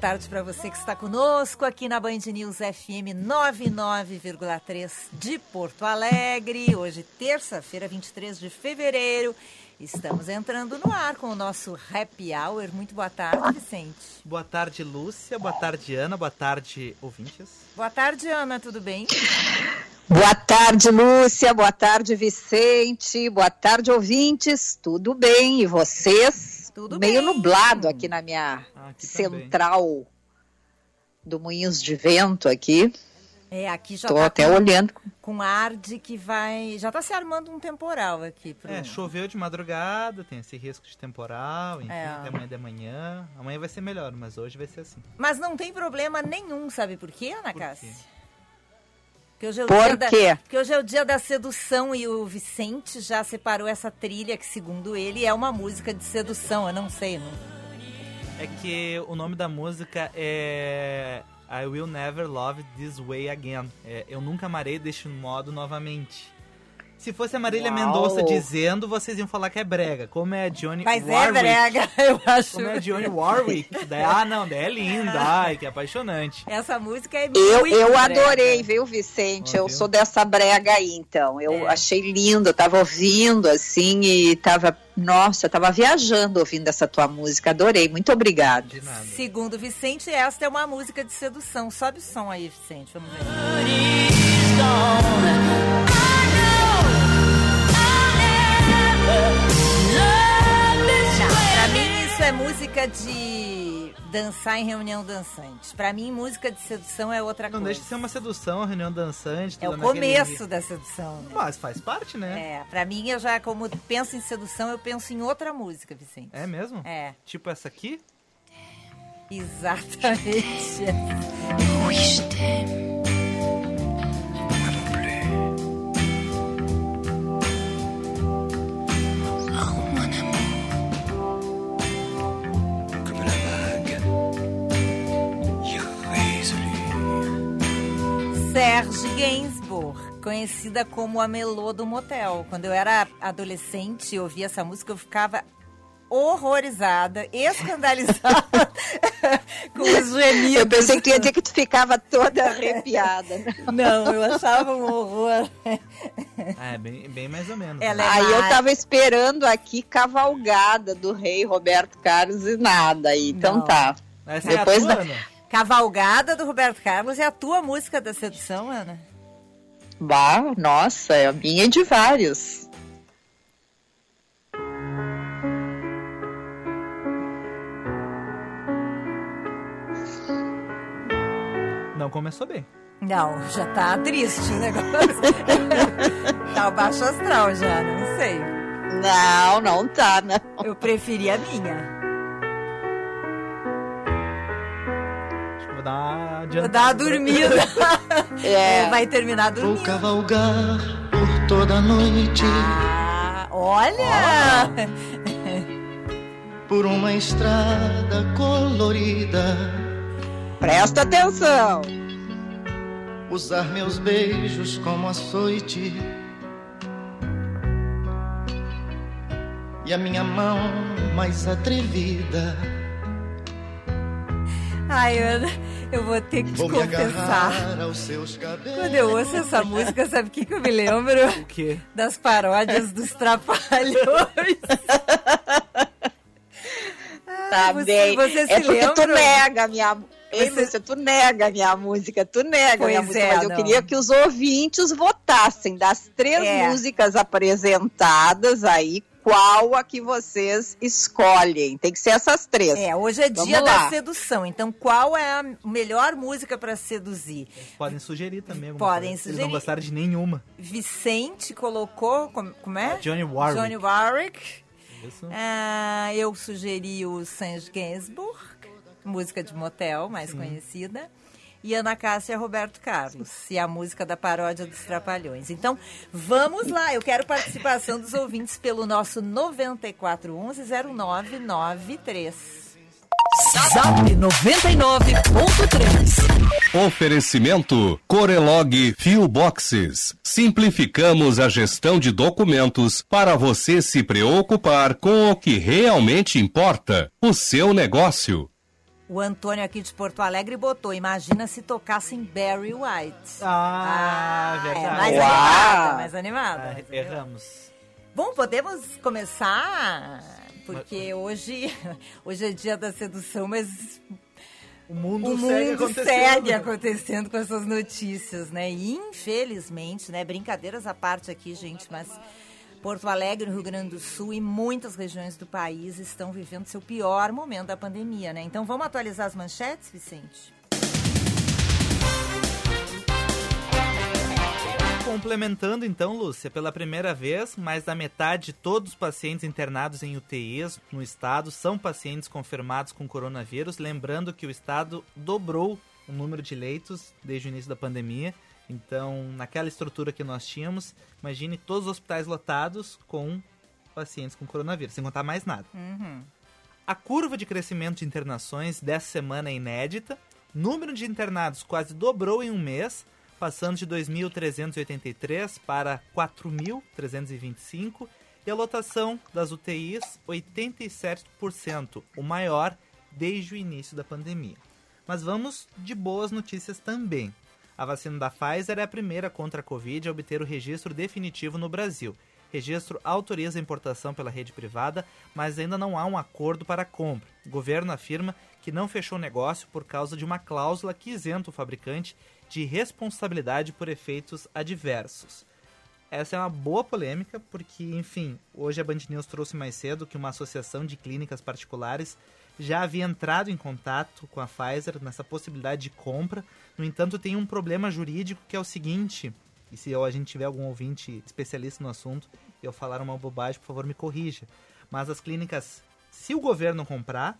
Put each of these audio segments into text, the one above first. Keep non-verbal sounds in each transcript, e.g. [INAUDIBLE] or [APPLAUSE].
Tarde para você que está conosco aqui na Band News FM 99,3 de Porto Alegre. Hoje, terça-feira, 23 de fevereiro. Estamos entrando no ar com o nosso Happy Hour. Muito boa tarde, Vicente. Boa tarde, Lúcia. Boa tarde, Ana. Boa tarde, ouvintes. Boa tarde, Ana, tudo bem? Boa tarde, Lúcia. Boa tarde, Vicente. Boa tarde, ouvintes. Tudo bem? E vocês? Tudo Meio bem. nublado aqui na minha Ah, aqui também. central do Moinhos de Vento aqui. É, aqui já Tô tá até com, olhando. com ar de que vai... Já tá se armando um temporal aqui. Pro... É, choveu de madrugada, tem esse risco de temporal, enfim, É. até amanhã de manhã. Amanhã vai ser melhor, mas hoje vai ser assim. Mas não tem problema nenhum, sabe por quê, Ana Por Cássia? quê? Porque hoje, é o Por dia da, quê? porque hoje é o dia da sedução e o Vicente já separou essa trilha que, segundo ele, é uma música de sedução. Eu não sei, não. É que o nome da música é I Will Never Love This Way Again. É, eu nunca amarei deste modo novamente. Se fosse a Marília Uau. Mendonça dizendo, vocês iam falar que é brega. Como é a Johnny Mas é Warwick. brega, [LAUGHS] eu acho. Como é a Johnny Warwick. Daí, ah, não, daí é linda. [LAUGHS] Ai, que apaixonante. Essa música é Eu, muito eu brega. adorei, viu, Vicente? Eu viu? sou dessa brega aí, então. Eu É. achei lindo, eu tava ouvindo assim e tava. Nossa, eu tava viajando ouvindo essa tua música. Adorei, muito obrigada. De nada. Segundo Vicente, esta é uma música de sedução. Sobe o som aí, Vicente, vamos ver. É música de dançar em reunião dançante. Pra mim, música de sedução é outra Não coisa. deixa de ser uma sedução, reunião dançante. É o tudo naquele- começo da sedução. né? Mas faz parte, né? É, pra mim, eu já, como penso em sedução, eu penso em outra música, Vicente. É, mesmo? É, Tipo essa aqui? exatamente. Serge Gainsbourg, conhecida como a Melô do Motel. Quando eu era adolescente e ouvia essa música, eu ficava horrorizada, escandalizada [LAUGHS] com os gemidos. Eu pensei que tu ia dizer que tu ficava toda arrepiada. né? [LAUGHS] Não, eu achava um horror. Ah, é bem, bem mais ou menos. Ela né? é Aí eu tava esperando aqui cavalgada do rei Roberto Carlos e nada. Aí, então Não. tá. Essa depois é a tua, da- Ana? Cavalgada do Roberto Carlos é a tua música da sedução, Ana? Bah, nossa, é a minha e de vários. Não começou bem. Não, já tá triste o negócio. [LAUGHS] tá o baixo astral já, não sei. Não, não tá, não. Eu preferi a minha. Vou adiantada. dar uma dormida. [LAUGHS] É. Vai terminar Vou dormindo. cavalgar por toda a noite Ah, olha! por uma estrada colorida. Presta atenção. Usar meus beijos como açoite e a minha mão mais atrevida. Ai, Ana, eu vou ter que te Vou me confessar. Quando eu ouço essa música, sabe o que, que eu me lembro? O quê? Das paródias dos Trapalhões. Tá você- bem. você se é porque tu lembra? nega a minha. Ei, Lúcia, tu nega a minha música, tu nega a minha Pois música, é, mas eu não. queria que os ouvintes votassem das três É. músicas apresentadas aí, qual a que vocês escolhem? Tem que ser essas três. É, hoje é Vamos dia lá. da sedução. Então, qual é a melhor música para seduzir? Podem sugerir também. Podem coisa. Eles sugerir. não gostaram de nenhuma. Vicente colocou. Como, como é? Johnny Warwick. Johnny Warwick. Isso. Ah, eu sugeri o Sanj Gainsbourg, música de motel, mais conhecida. E Ana Cássia Roberto Carlos, e a música da paródia dos Trapalhões. Então, vamos lá. Eu quero participação dos ouvintes pelo nosso 9411-0993. Zap 99.3. Oferecimento Corelog Fio Boxes. Simplificamos a gestão de documentos para você se preocupar com o que realmente importa, o seu negócio. O Antônio aqui de Porto Alegre botou, imagina se tocassem Barry White. Ah, É verdade. mais Uau. animada, mais animada. Ah, erramos. Bom, podemos começar, porque hoje, [LAUGHS] hoje é dia da sedução, mas O mundo, o segue mundo acontecendo. segue acontecendo com essas notícias, né? E infelizmente, né? Brincadeiras à parte aqui, gente, mas Porto Alegre, no Rio Grande do Sul e muitas regiões do país estão vivendo seu pior momento da pandemia, né? Então vamos atualizar as manchetes, Vicente? Complementando então, Lúcia, pela primeira vez, mais da metade de todos os pacientes internados em UTIs no estado são pacientes confirmados com coronavírus. Lembrando que o estado dobrou o número de leitos desde o início da pandemia. Então, naquela estrutura que nós tínhamos, imagine todos os hospitais lotados com pacientes com coronavírus, sem contar mais nada. A curva de crescimento de internações dessa semana é inédita. Número de internados quase dobrou em um mês, passando de 2.383 para 4.325. E a lotação das UTIs, 87%, o maior desde o início da pandemia. Mas vamos de boas notícias também. A vacina da Pfizer é a primeira contra a Covid a obter o registro definitivo no Brasil. Registro autoriza a importação pela rede privada, mas ainda não há um acordo para a compra. O governo afirma que não fechou o negócio por causa de uma cláusula que isenta o fabricante de responsabilidade por efeitos adversos. Essa é uma boa polêmica, porque, enfim, hoje a Band News trouxe mais cedo que uma associação de clínicas particulares já havia entrado em contato com a Pfizer nessa possibilidade de compra. No entanto, tem um problema jurídico que é o seguinte, e se a gente tiver algum ouvinte especialista no assunto e eu falar uma bobagem, por favor, me corrija. Mas as clínicas, se o governo comprar,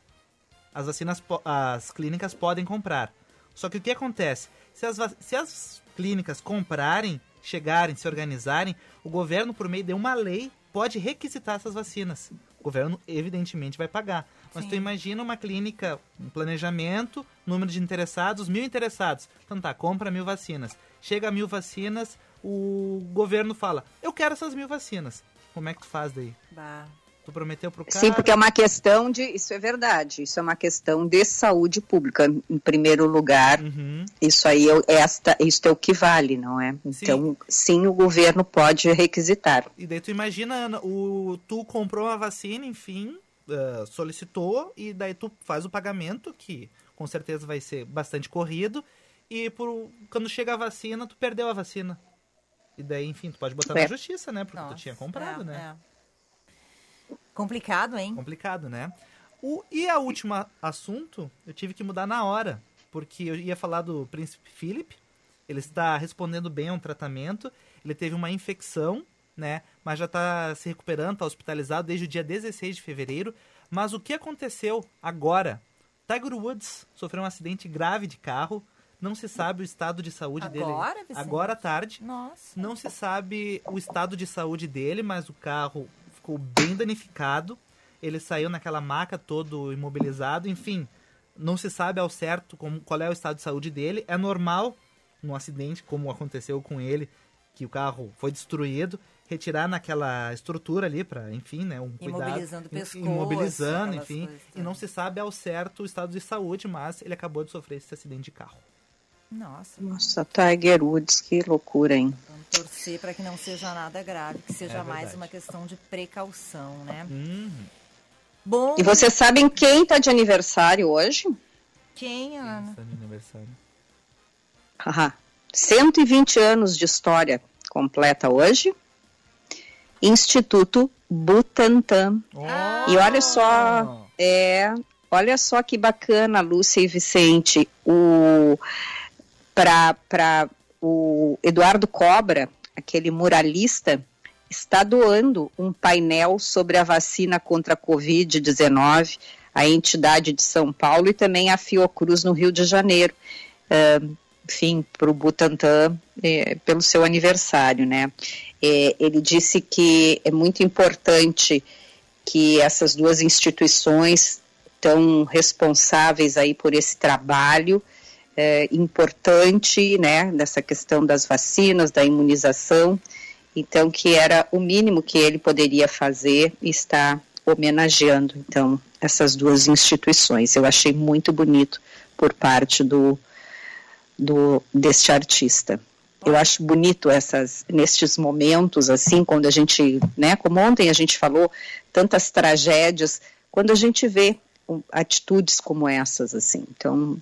as vacinas, as clínicas podem comprar. Só que o que acontece? Se as, se as clínicas comprarem, chegarem, se organizarem, o governo, por meio de uma lei, pode requisitar essas vacinas. O governo, evidentemente, vai pagar. Mas tu imagina uma clínica, um planejamento, número de interessados, mil interessados. Então tá, compra mil vacinas. Chega a mil vacinas, o governo fala, eu quero essas mil vacinas. Como é que tu faz daí? Bah. Tu prometeu pro cara... Sim, porque é uma questão de. Isso é verdade. Isso é uma questão de saúde pública, em primeiro lugar. Uhum. Isso aí é, o- esta, isso é o que vale, não é? Então, sim, o governo pode requisitar. E daí tu imagina, Ana, o, tu comprou uma vacina, enfim, eh, solicitou, e daí tu faz o pagamento, que com certeza vai ser bastante corrido, e por, quando chega a vacina, tu perdeu a vacina. E daí, enfim, tu pode botar É. na justiça, né? Porque tu Nossa, tinha comprado, é, né? é. Complicado, hein? Complicado, né? O, e a última assunto, eu tive que mudar na hora, porque eu ia falar do príncipe Philip. Ele está respondendo bem a um tratamento. Ele teve uma infecção, né? Mas já está se recuperando, está hospitalizado desde o dia 16 de fevereiro. Mas o que aconteceu agora? Tiger Woods sofreu um acidente grave de carro. Não se sabe o estado de saúde dele. Agora, Vicente? Agora à tarde. Nossa. Não se sabe o estado de saúde dele, mas o carro ficou bem danificado. Ele saiu naquela maca todo imobilizado, enfim. Não se sabe ao certo como, qual é o estado de saúde dele. É normal, num acidente como aconteceu com ele, que o carro foi destruído, retirar naquela estrutura ali para, enfim, né, um cuidado. Imobilizando o pescoço, Imobilizando, enfim. E não se sabe ao certo o estado de saúde, mas ele acabou de sofrer esse acidente de carro. Nossa, Nossa, Tiger Woods, que loucura, hein? vamos torcer para que não seja nada grave, que seja É mais uma questão de precaução, né? Uhum. Bom, E vocês sabem quem está de aniversário hoje? Quem, Ana? Esse é meu aniversário. Haha. 120 anos de história completa hoje. Instituto Butantan. E olha só, é, olha só que bacana, Lúcia e Vicente, o para o Eduardo Cobra, aquele muralista, está doando um painel sobre a vacina contra a Covid-19 à entidade de São Paulo e também à Fiocruz no Rio de Janeiro. Ah, enfim, para o Butantan, eh, pelo seu aniversário, né? Eh, ele disse que é muito importante que essas duas instituições tão responsáveis aí por esse trabalho é, importante, né, nessa questão das vacinas, da imunização, então que era o mínimo que ele poderia fazer está homenageando, então, essas duas instituições. Eu achei muito bonito por parte do, do deste artista. Eu acho bonito essas nestes momentos assim, quando a gente, né, como ontem a gente falou, tantas tragédias, quando a gente vê atitudes como essas assim. Então,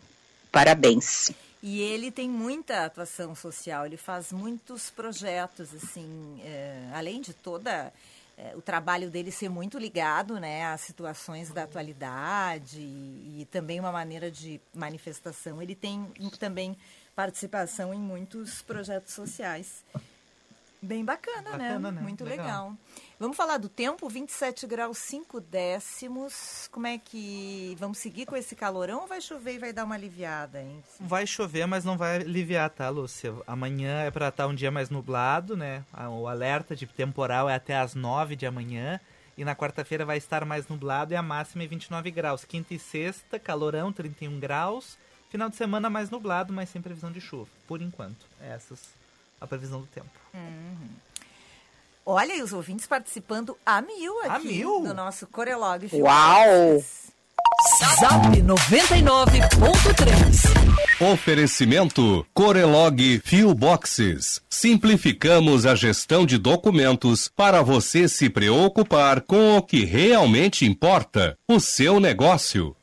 parabéns. E ele tem muita atuação social, ele faz muitos projetos, assim, é, além de toda é, o trabalho dele ser muito ligado né, às situações da atualidade e, e também uma maneira de manifestação, ele tem também participação em muitos projetos sociais. Bem bacana, Bacana, né? né? Muito Legal. legal. Vamos falar do tempo, 27 graus 5 décimos. Como é que. Vamos seguir com esse calorão ou vai chover e vai dar uma aliviada, hein? Vai chover, mas não vai aliviar, tá, Lúcia? Amanhã é pra estar um dia mais nublado, né? O alerta de temporal é até às 9 de amanhã. E na quarta-feira vai estar mais nublado e a máxima é 29 graus. Quinta e sexta, calorão, 31 graus. Final de semana mais nublado, mas sem previsão de chuva. Por enquanto. É essas a previsão do tempo. Olha, e os ouvintes participando a mil aqui A mil? do nosso Corelog. Uau! Zap 99.3. Oferecimento Corelog Fio Boxes. Simplificamos a gestão de documentos para você se preocupar com o que realmente importa, o seu negócio.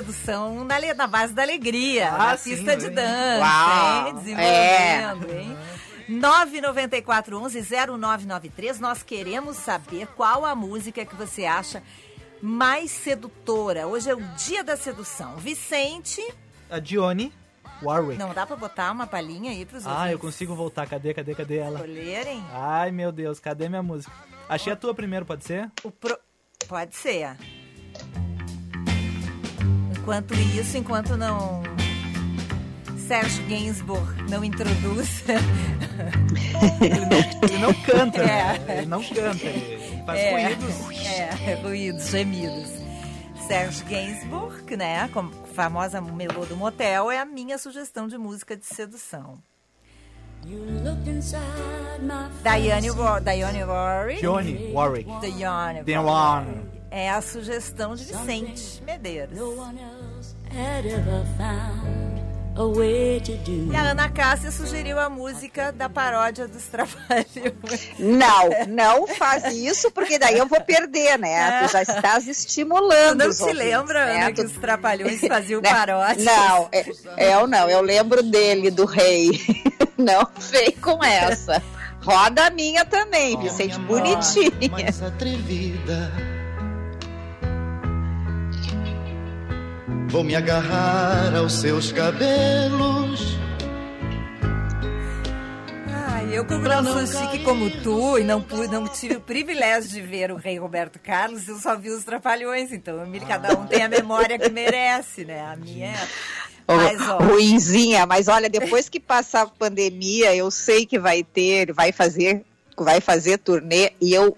Sedução na, na base da alegria, Ah, na sim, pista de dança, Uau, hein? Desenvolvendo, hein? 99411-0993, nós queremos saber qual a música que você acha mais sedutora. Hoje é o dia da sedução. Vicente, A Dione Warwick. não dá pra botar uma palhinha aí pros Ah, eu consigo voltar. Cadê, cadê, cadê ela? escolherem? Ai, meu Deus, cadê minha música? Achei a tua primeiro, pode ser? O pro... Pode ser. Enquanto isso, enquanto não. Serge Gainsbourg não introduz. Ele não canta, É. né? Ele não canta, ele faz é, ruídos. É, ruídos, gemidos. Serge Gainsbourg, né? Como famosa melô do motel, é a minha sugestão de música de sedução. You looked inside my Diane, Wa- Diane Warwick. Dione Warwick. Diane Warwick. É a sugestão de Vicente Medeiros. E a Ana Cássia sugeriu a música da paródia dos [LAUGHS] Trapalhões. Não, não faz isso, porque daí eu vou perder, né? Tu já estás estimulando. Não os te ouvintes, lembra, né? Ana, que Tu- os Trapalhões faziam [LAUGHS] Né? paródias? Não, é- eu não, eu lembro dele, do rei. [LAUGHS] Não vem com essa. Roda a minha também, Vicente, bonitinha. mais atrevida. Vou me agarrar aos seus cabelos. Ai, eu como não sou chique como tu e não, não tive o privilégio de ver o rei Roberto Carlos, eu só vi os Trapalhões, então eu me- cada um tem a memória que merece, né? A minha é... Mas, ó, Ruinzinha, mas olha, depois que passar a pandemia, eu sei que vai ter, vai fazer, vai fazer turnê e eu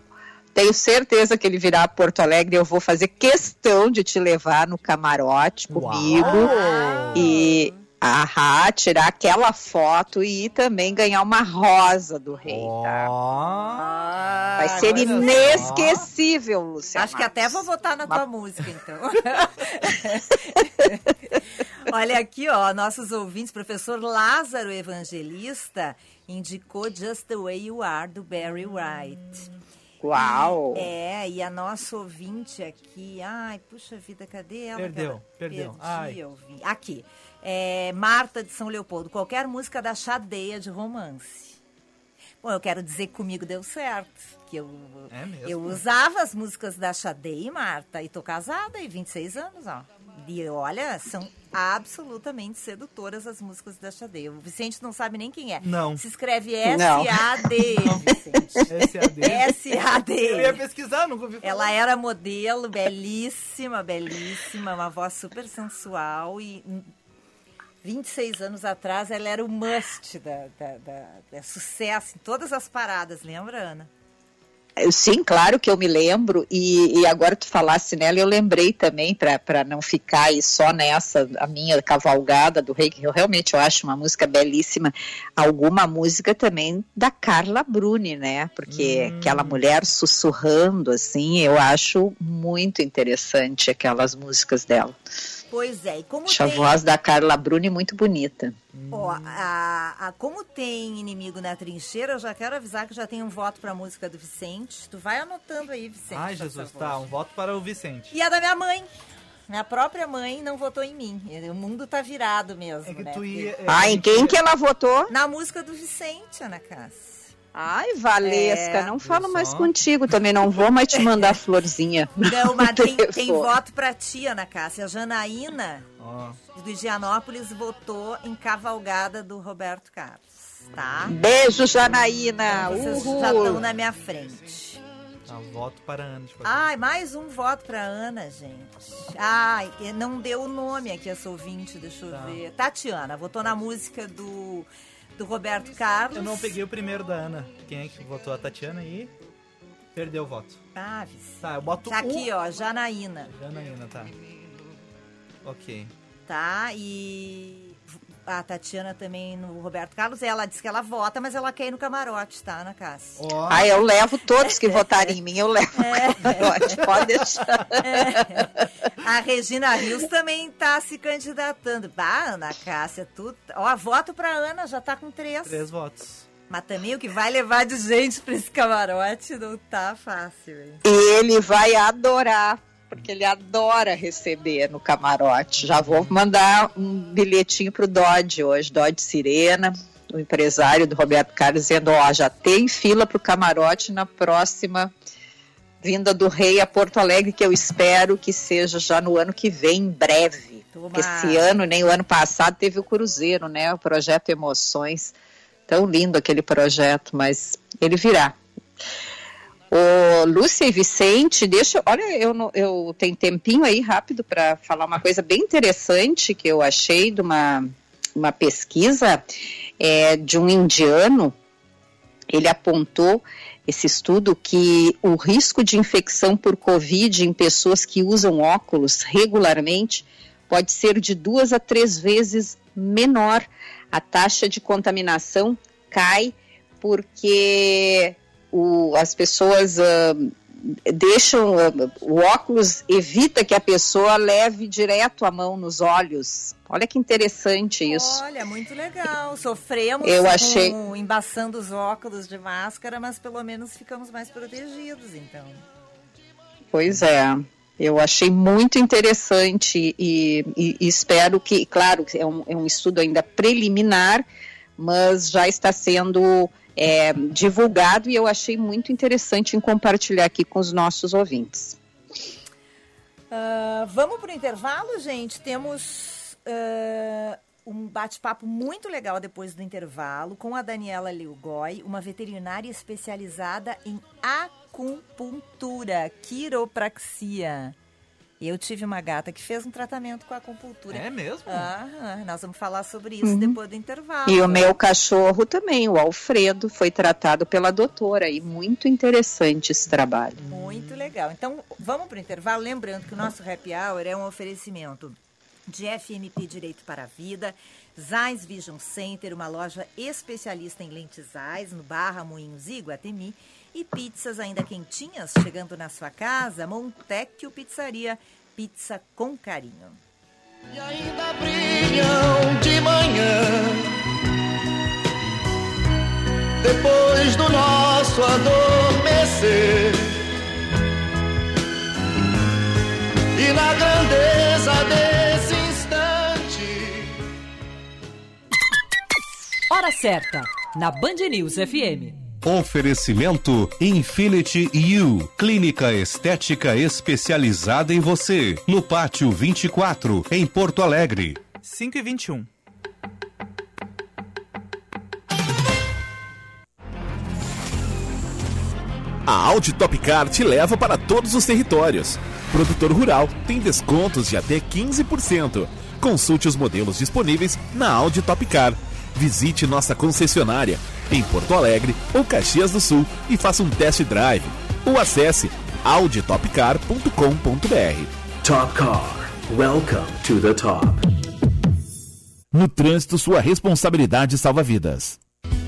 tenho certeza que ele virá a Porto Alegre, eu vou fazer questão de te levar no camarote comigo e ahá, tirar aquela foto e também ganhar uma rosa do rei, tá? Ó. Vai ser inesquecível, Luciana. Acho que até vou votar na tua música, então. [LAUGHS] Olha aqui, ó, nossos ouvintes, professor Lázaro Evangelista indicou Just the Way You Are, do Barry White. Uau! É, e a nossa ouvinte aqui, ai, puxa vida, cadê ela? Perdeu, Ela- perdeu. Perdi, Ai. eu vi. Aqui, é, Marta de São Leopoldo, qualquer música da Chadeia de romance. Bom, eu quero dizer que comigo deu certo, que eu, É mesmo? eu usava as músicas da Chadeia, Marta, e tô casada, e 26 anos, ó. E olha, são absolutamente sedutoras as músicas da Chadeia. O Vicente não sabe nem quem é. Não. Se escreve Não. S-A-D, Vicente. SAD. S-A-D. Eu ia pesquisar, nunca ouvi falar. Ela era modelo, belíssima, belíssima, uma voz super sensual e hum, 26 anos atrás ela era o must da, da, da- da sucesso em todas as paradas, lembra, Ana? Sim, claro que eu me lembro, e, e agora tu falasse nela, eu lembrei também, para não ficar aí só nessa, a minha cavalgada do rei, que eu realmente eu acho uma música belíssima, alguma música também da Carla Bruni, né? Porque aquela mulher sussurrando, assim, eu acho muito interessante aquelas músicas dela. Pois é, e como Acho a tem, voz da Carla Bruni muito bonita. ó, a, a- como tem inimigo na trincheira, eu já quero avisar que já tem um voto para a música do Vicente. Tu vai anotando aí, Vicente. Ai, Jesus, tá. Um voto para o Vicente. E a da minha mãe. Minha própria mãe não votou em mim. O mundo tá virado mesmo, É que né? tu ia. Porque- é, Ah, em quem que ela votou? Na música do Vicente, Ana Cássia. Ai, Valesca, É, não falo viu mais só? contigo, também não vou mais te mandar [LAUGHS] florzinha. Não, mas [LAUGHS] tem, tem voto pra ti, Ana Cássia. A Janaína, Ó, do Higienópolis, votou em Cavalgada do Roberto Carlos, tá? Beijo, Janaína. Vocês Uhul. já estão na minha frente. tá, voto para a Ana. Ai, mais um voto pra Ana, gente. Ai, não deu o nome aqui, essa ouvinte, deixa eu Tá. ver. Tatiana, votou na música do, do Roberto Carlos. Eu não peguei o primeiro da Ana. Quem é que votou? A Tatiana e perdeu o voto. Ah, Vicente. Tá, eu boto Tá um. aqui, ó, Janaína. Janaína, tá. Ok. tá? E a Tatiana também no Roberto Carlos, ela disse que ela vota, mas ela quer ir no camarote, tá, Ana Cássia? Ó, Ah, eu levo todos que votarem em mim, eu levo. Pode, pode deixar. A Regina Rios também tá se candidatando. Bah, Ana Cássia, tu... Ó, voto pra Ana, já tá com três. três votos. Mas também o que vai levar de gente pra esse camarote não tá fácil, hein? Ele vai adorar, porque ele adora receber no camarote. Já vou mandar um bilhetinho pro Dodge hoje, Dodge Sirena, o empresário do Roberto Carlos, dizendo, ó, já tem fila pro camarote na próxima vinda do rei a Porto Alegre, que eu espero que seja já no ano que vem, em breve. Porque esse ano, nem o ano passado, teve o Cruzeiro, né? O projeto Emoções. Tão lindo aquele projeto, mas ele virá. Ô, Lúcia e Vicente, deixa. Olha, eu, eu tenho tempinho aí rápido para falar uma coisa bem interessante que eu achei de uma, uma pesquisa é, de um indiano. Ele apontou esse estudo que o risco de infecção por Covid em pessoas que usam óculos regularmente pode ser de duas a três vezes menor. A taxa de contaminação cai porque o- as pessoas ah, deixam ah, o óculos evita que a pessoa leve direto a mão nos olhos. Olha que interessante isso. Olha, muito legal. Sofremos Eu com achei- embaçando os óculos de máscara, mas pelo menos ficamos mais protegidos, então. Pois é. Eu achei muito interessante e, e- e espero que, claro, é um, é um estudo ainda preliminar, mas já está sendo é, divulgado e eu achei muito interessante em compartilhar aqui com os nossos ouvintes. Ah, vamos para o intervalo, gente. Temos ah, um bate-papo muito legal depois do intervalo com a Daniela Liugoi, uma veterinária especializada em acupuntura, quiropraxia. Eu tive uma gata que fez um tratamento com acupuntura. É mesmo? Ah, nós vamos falar sobre isso depois do intervalo. E o meu cachorro também, o Alfredo, foi tratado pela doutora e muito interessante esse trabalho. Muito legal. Então, vamos para o intervalo. Lembrando que o nosso happy hour é um oferecimento de FMP Direito para a Vida, Zais Vision Center, uma loja especialista em lentes Zais, no Barra Moinhos e Guatemi, e pizzas ainda quentinhas chegando na sua casa, Montecchio Pizzaria, pizza com carinho. E ainda brilham de manhã. Depois do nosso adormecer. E na grandeza desse instante. Hora certa, na Band News FM. Oferecimento Infinity U, clínica estética especializada em você, no Pátio 24, em Porto Alegre. 5 e 21. A Audi Top Car te leva para todos os territórios. Produtor rural tem descontos de até 15%. Consulte os modelos disponíveis na Audi Top Car. Visite nossa concessionária em Porto Alegre ou Caxias do Sul e faça um test drive. Ou acesse auditopcar.com.br. Top Car. Welcome to the top. No trânsito, sua responsabilidade salva vidas.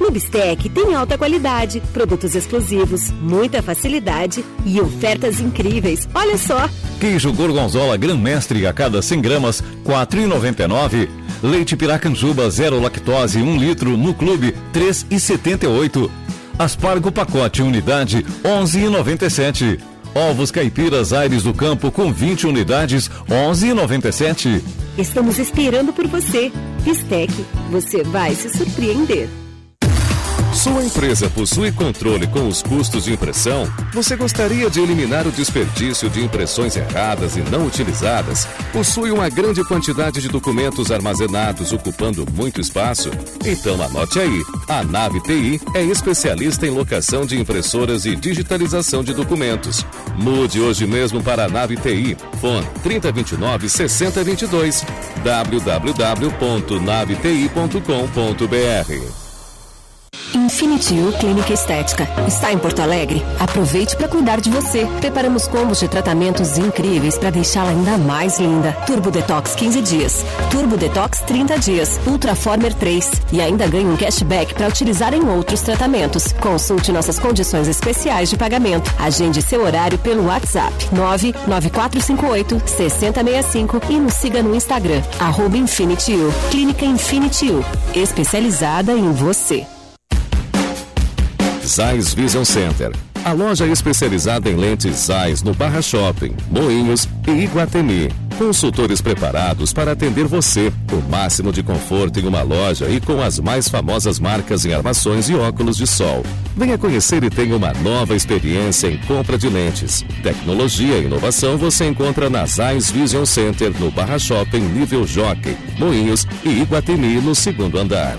No Bistec tem alta qualidade, produtos exclusivos, muita facilidade e ofertas incríveis. Olha só! Queijo Gorgonzola Gran Mestre a cada 100 gramas, R$ 4,99. Leite Piracanjuba zero lactose 1 litro no clube, R$ 3,78. Aspargo pacote unidade, R$ 11,97. Ovos caipiras Aires do Campo com 20 unidades, R$ 11,97. Estamos esperando por você. Bistec, você vai se surpreender. Sua empresa possui controle com os custos de impressão? Você gostaria de eliminar o desperdício de impressões erradas e não utilizadas? Possui uma grande quantidade de documentos armazenados ocupando muito espaço? Então anote aí: a Nave TI é especialista em locação de impressoras e digitalização de documentos. Mude hoje mesmo para a Nave TI. Fone 3029 6022 www.naveti.com.br Infinity U Clínica Estética. Está em Porto Alegre? Aproveite para cuidar de você. Preparamos combos de tratamentos incríveis para deixá-la ainda mais linda. Turbo Detox 15 dias, Turbo Detox 30 dias, Ultraformer 3 e ainda ganhe um cashback para utilizar em outros tratamentos. Consulte nossas condições especiais de pagamento. Agende seu horário pelo WhatsApp 99458 6065 e nos siga no Instagram arroba Infinity U. Clínica Infinity U, especializada em você. Zeiss Vision Center. A loja especializada em lentes Zeiss no Barra Shopping, Moinhos e Iguatemi. Consultores preparados para atender você. O máximo de conforto em uma loja e com as mais famosas marcas em armações e óculos de sol. Venha conhecer e tenha uma nova experiência em compra de lentes. Tecnologia e inovação você encontra na Zeiss Vision Center no Barra Shopping nível Jockey, Moinhos e Iguatemi no segundo andar.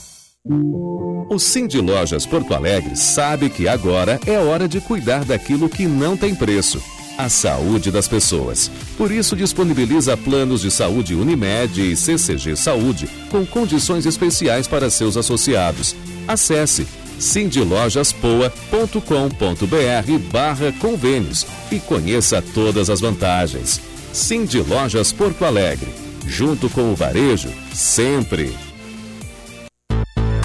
O Cindy Lojas Porto Alegre sabe que agora é hora de cuidar daquilo que não tem preço. A saúde das pessoas. Por isso, disponibiliza planos de saúde Unimed e CCG Saúde com condições especiais para seus associados. Acesse cindylojaspoa.com.br barra convênios e conheça todas as vantagens. Cindy Lojas Porto Alegre. Junto com o varejo, sempre.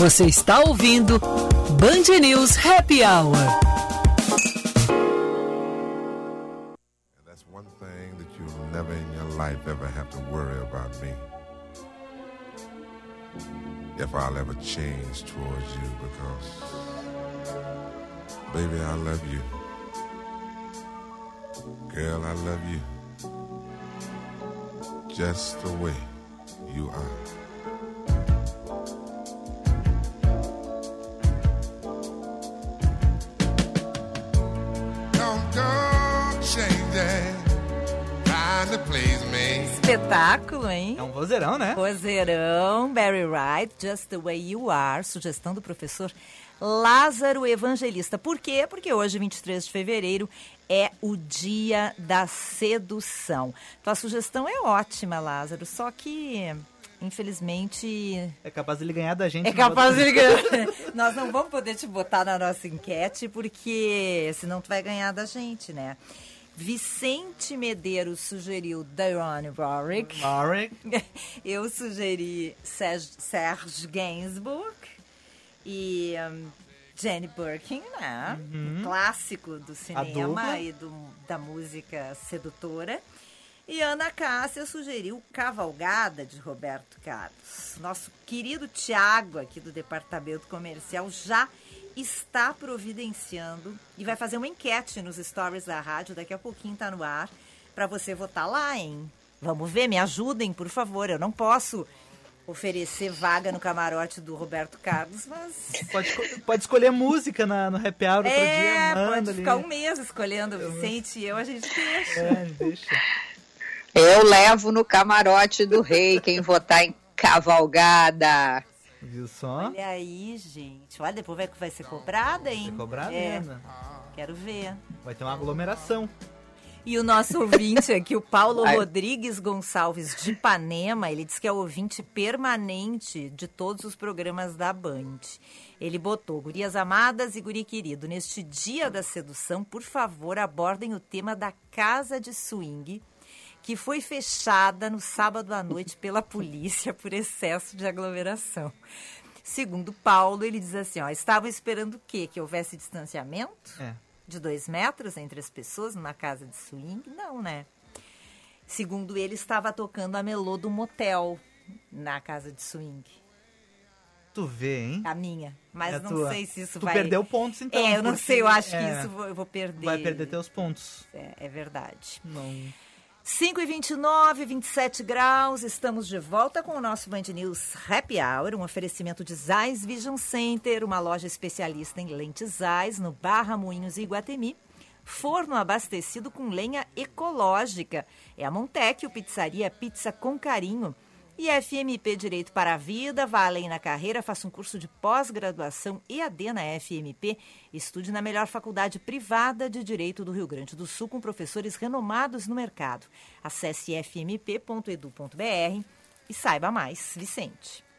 Você está ouvindo Band News Happy Hour. That's one thing that you'll never in your life ever have to worry about me. If I'll ever change towards you because, baby, I love you. Girl, I love you. just the way you are. Espetáculo, hein? É um vozeirão, né? Vozeirão, Barry Wright, Just the Way You Are, sugestão do professor Lázaro Evangelista. Por quê? Porque hoje, 23 de fevereiro, é o dia da sedução. Tua sugestão é ótima, Lázaro, só que infelizmente É capaz de ele ganhar da gente. é capaz de voto. ganhar. [LAUGHS] Nós não vamos poder te botar na nossa enquete, porque senão tu vai ganhar da gente, né? Vicente Medeiros sugeriu Dionne Warwick. Warwick. [LAUGHS] Eu sugeri Serge, Serge Gainsbourg e um, Jenny Birkin, né? Uhum. O clássico do cinema e do, da música sedutora. E Ana Cássia sugeriu Cavalgada, de Roberto Carlos. Nosso querido Tiago, aqui do Departamento Comercial, já está providenciando e vai fazer uma enquete nos stories da rádio, daqui a pouquinho tá no ar, para você votar lá, hein? Vamos ver, me ajudem, por favor. Eu não posso oferecer vaga no camarote do Roberto Carlos, mas Pode, pode escolher música na, no happy hour outro é, dia. Manda pode ali. ficar um mês escolhendo o Vicente e eu, a gente deixa. É, deixa. Eu levo no camarote do rei quem votar em cavalgada. Viu só? Olha aí, gente. Olha, depois vai, vai ser cobrada, hein? Ser cobrada, é, né? Quero ver. Vai ter uma aglomeração. E o nosso ouvinte aqui, o Paulo [LAUGHS] Ai. Rodrigues Gonçalves de Ipanema, ele diz que é ouvinte permanente de todos os programas da Band. Ele botou, gurias amadas e guri querido, neste dia da sedução, por favor, abordem o tema da casa de swing, que foi fechada no sábado à noite pela polícia por excesso de aglomeração. Segundo Paulo, ele diz assim, ó, estavam esperando o quê? Que houvesse distanciamento? É. de dois metros entre as pessoas numa casa de swing? Não, né? Segundo ele, estava tocando a melô do motel na casa de swing. Tu vê, hein? A minha. Mas É não tua. sei se isso Tu vai... perdeu pontos, então, É, eu não sei, eu acho que é. isso eu vou- eu vou perder. Vai perder teus pontos. É, é verdade. Não. 5 e 29, 27 graus, estamos de volta com o nosso Band News Happy Hour, um oferecimento de Zeiss Vision Center, uma loja especialista em lentes Zeiss no Barra Moinhos e Iguatemi. Forno abastecido com lenha ecológica. É a Montec, o Pizzaria Pizza com Carinho. E FMP Direito para a Vida, vá além na carreira, faça um curso de pós-graduação EAD na FMP. Estude na melhor faculdade privada de Direito do Rio Grande do Sul, com professores renomados no mercado. Acesse fmp.edu.br e saiba mais. Vicente.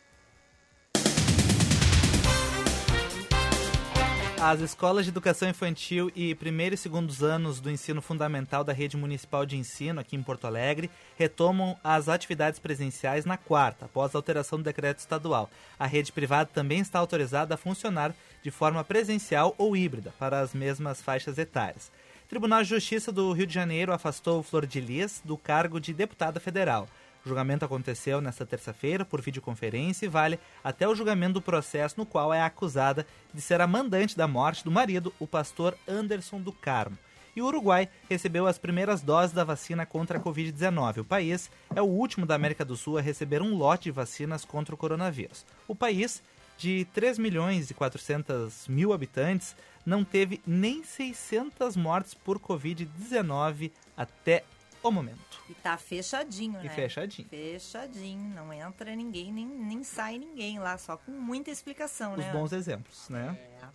As escolas de educação infantil e primeiro e segundos anos do ensino fundamental da rede municipal de ensino aqui em Porto Alegre retomam as atividades presenciais na quarta, após a alteração do decreto estadual. A rede privada também está autorizada a funcionar de forma presencial ou híbrida para as mesmas faixas etárias. O Tribunal de Justiça do Rio de Janeiro afastou Flor de Lis do cargo de deputada federal. O julgamento aconteceu nesta terça-feira por videoconferência e vale até o julgamento do processo no qual é acusada de ser a mandante da morte do marido, o pastor Anderson do Carmo. E o Uruguai recebeu as primeiras doses da vacina contra a Covid-19. O país é o último da América do Sul a receber um lote de vacinas contra o coronavírus. O país, de 3 milhões e 400 mil habitantes, não teve nem 600 mortes por Covid-19 até o momento. E tá fechadinho, E né? fechadinho. Fechadinho. Não entra ninguém, nem, nem sai ninguém lá, só com muita explicação, Os né? bons exemplos, né? Are.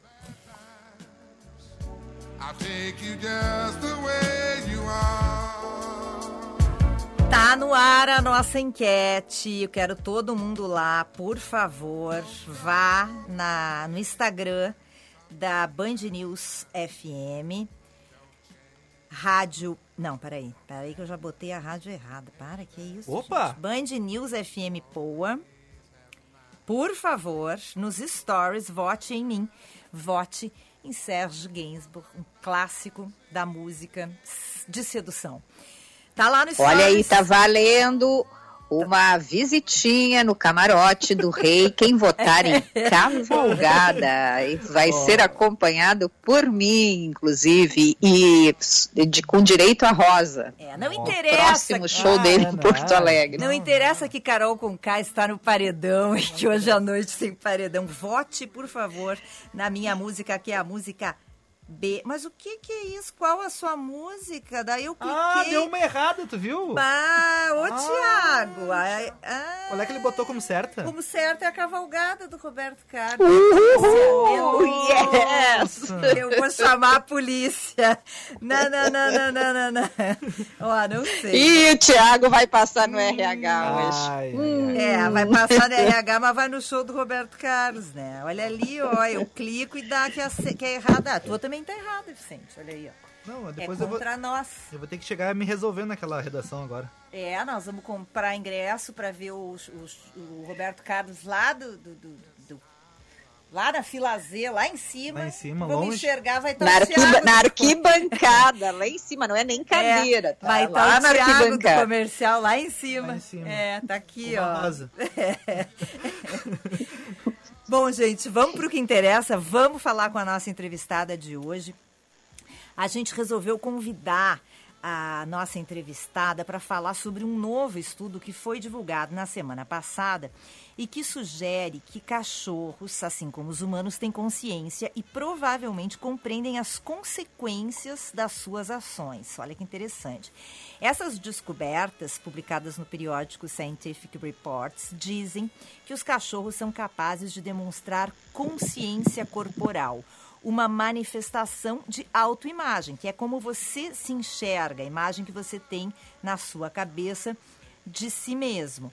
Tá no ar a nossa enquete. Eu quero todo mundo lá, por favor. Vá na, no Instagram da Band News FM. Rádio. Não, peraí. Peraí que eu já botei a rádio errada. Para, que isso? Opa! gente? Band News FM Poa. Por favor, nos stories, vote em mim. Vote em Serge Gainsbourg, um clássico da música de sedução. Tá lá no stories. Olha aí, tá valendo uma visitinha no camarote do rei. Quem votar em cavalgada e vai Oh. ser acompanhado por mim, inclusive, e de- com direito à rosa. É, não O interessa. próximo show dele em Porto Alegre. Não interessa que Carol Conká está no paredão e que hoje à noite tem paredão. Vote, por favor, na minha música, que é a música B. Mas o que que é isso? Qual a sua música? Daí eu cliquei. Ah, deu uma errada, tu viu? Ah, ô Ah. Tiago. ah, Qual é que ele botou como certa? como certo é a cavalgada do Roberto Carlos. Uhul, yes! Eu vou chamar a polícia. Não, não, não, não, não, não, não. Ó, não sei. E o Thiago vai passar no RH hoje. Ai, É, vai passar no RH, mas vai no show do Roberto Carlos, né? Olha ali, ó, eu clico e dá que, ce- que é errada. A tua também tá errada, Vicente, olha aí, ó. Não, É depois eu vou, contra nós. eu vou ter que chegar me resolvendo naquela redação agora. É, nós vamos comprar ingresso para ver o, o- o Roberto Carlos lá do, do- do- do- lá na fila Z, lá em cima. Lá em cima, vamos longe. enxergar, vai estar Na, arquiba- Thiago na do- arquibancada, lá em cima, não é nem cadeira, É, tá? vai lá estar na o Thiago do arquibancada. comercial lá em cima. Lá em cima. É, tá aqui, Uma ó. rosa. É. [LAUGHS] [LAUGHS] Bom, gente, vamos para o que interessa. Vamos falar com a nossa entrevistada de hoje. A gente resolveu convidar a nossa entrevistada para falar sobre um novo estudo que foi divulgado na semana passada e que sugere que cachorros, assim como os humanos, têm consciência e provavelmente compreendem as consequências das suas ações. Olha que interessante. Essas descobertas, publicadas no periódico Scientific Reports, dizem que os cachorros são capazes de demonstrar consciência corporal uma manifestação de autoimagem, que é como você se enxerga, a imagem que você tem na sua cabeça de si mesmo.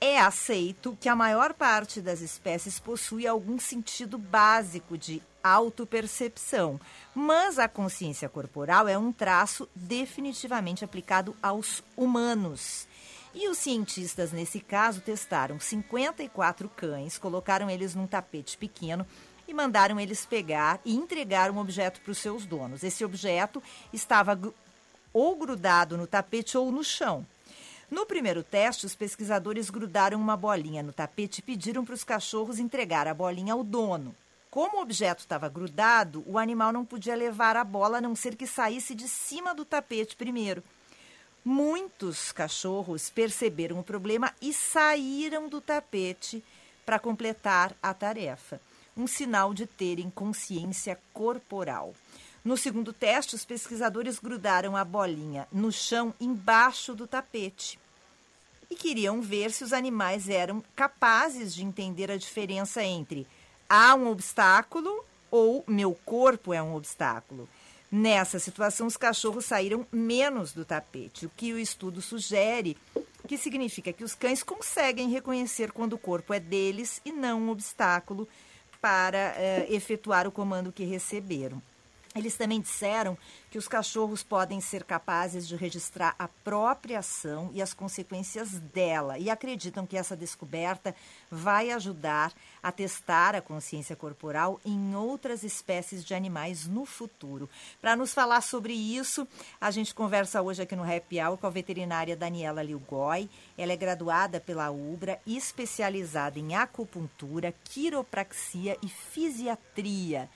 É aceito que a maior parte das espécies possui algum sentido básico de autopercepção, mas a consciência corporal é um traço definitivamente aplicado aos humanos. E os cientistas, nesse caso, testaram 54 cães, colocaram eles num tapete pequeno e mandaram eles pegar e entregar um objeto para os seus donos. Esse objeto estava ou grudado no tapete ou no chão. No primeiro teste, os pesquisadores grudaram uma bolinha no tapete e pediram para os cachorros entregar a bolinha ao dono. Como o objeto estava grudado, o animal não podia levar a bola a não ser que saísse de cima do tapete primeiro. Muitos cachorros perceberam o problema e saíram do tapete para completar a tarefa, um sinal de terem consciência corporal. No segundo teste, os pesquisadores grudaram a bolinha no chão embaixo do tapete e queriam ver se os animais eram capazes de entender a diferença entre há um obstáculo ou meu corpo é um obstáculo. Nessa situação, os cachorros saíram menos do tapete, o que o estudo sugere que significa que os cães conseguem reconhecer quando o corpo é deles e não um obstáculo para eh, efetuar o comando que receberam. Eles também disseram que os cachorros podem ser capazes de registrar a própria ação e as consequências dela e acreditam que essa descoberta vai ajudar a testar a consciência corporal em outras espécies de animais no futuro. Para nos falar sobre isso, a gente conversa hoje aqui no Happy Hour com a veterinária Daniela Lilgói. Ela é graduada pela UBRA, especializada em acupuntura, quiropraxia e fisiatria.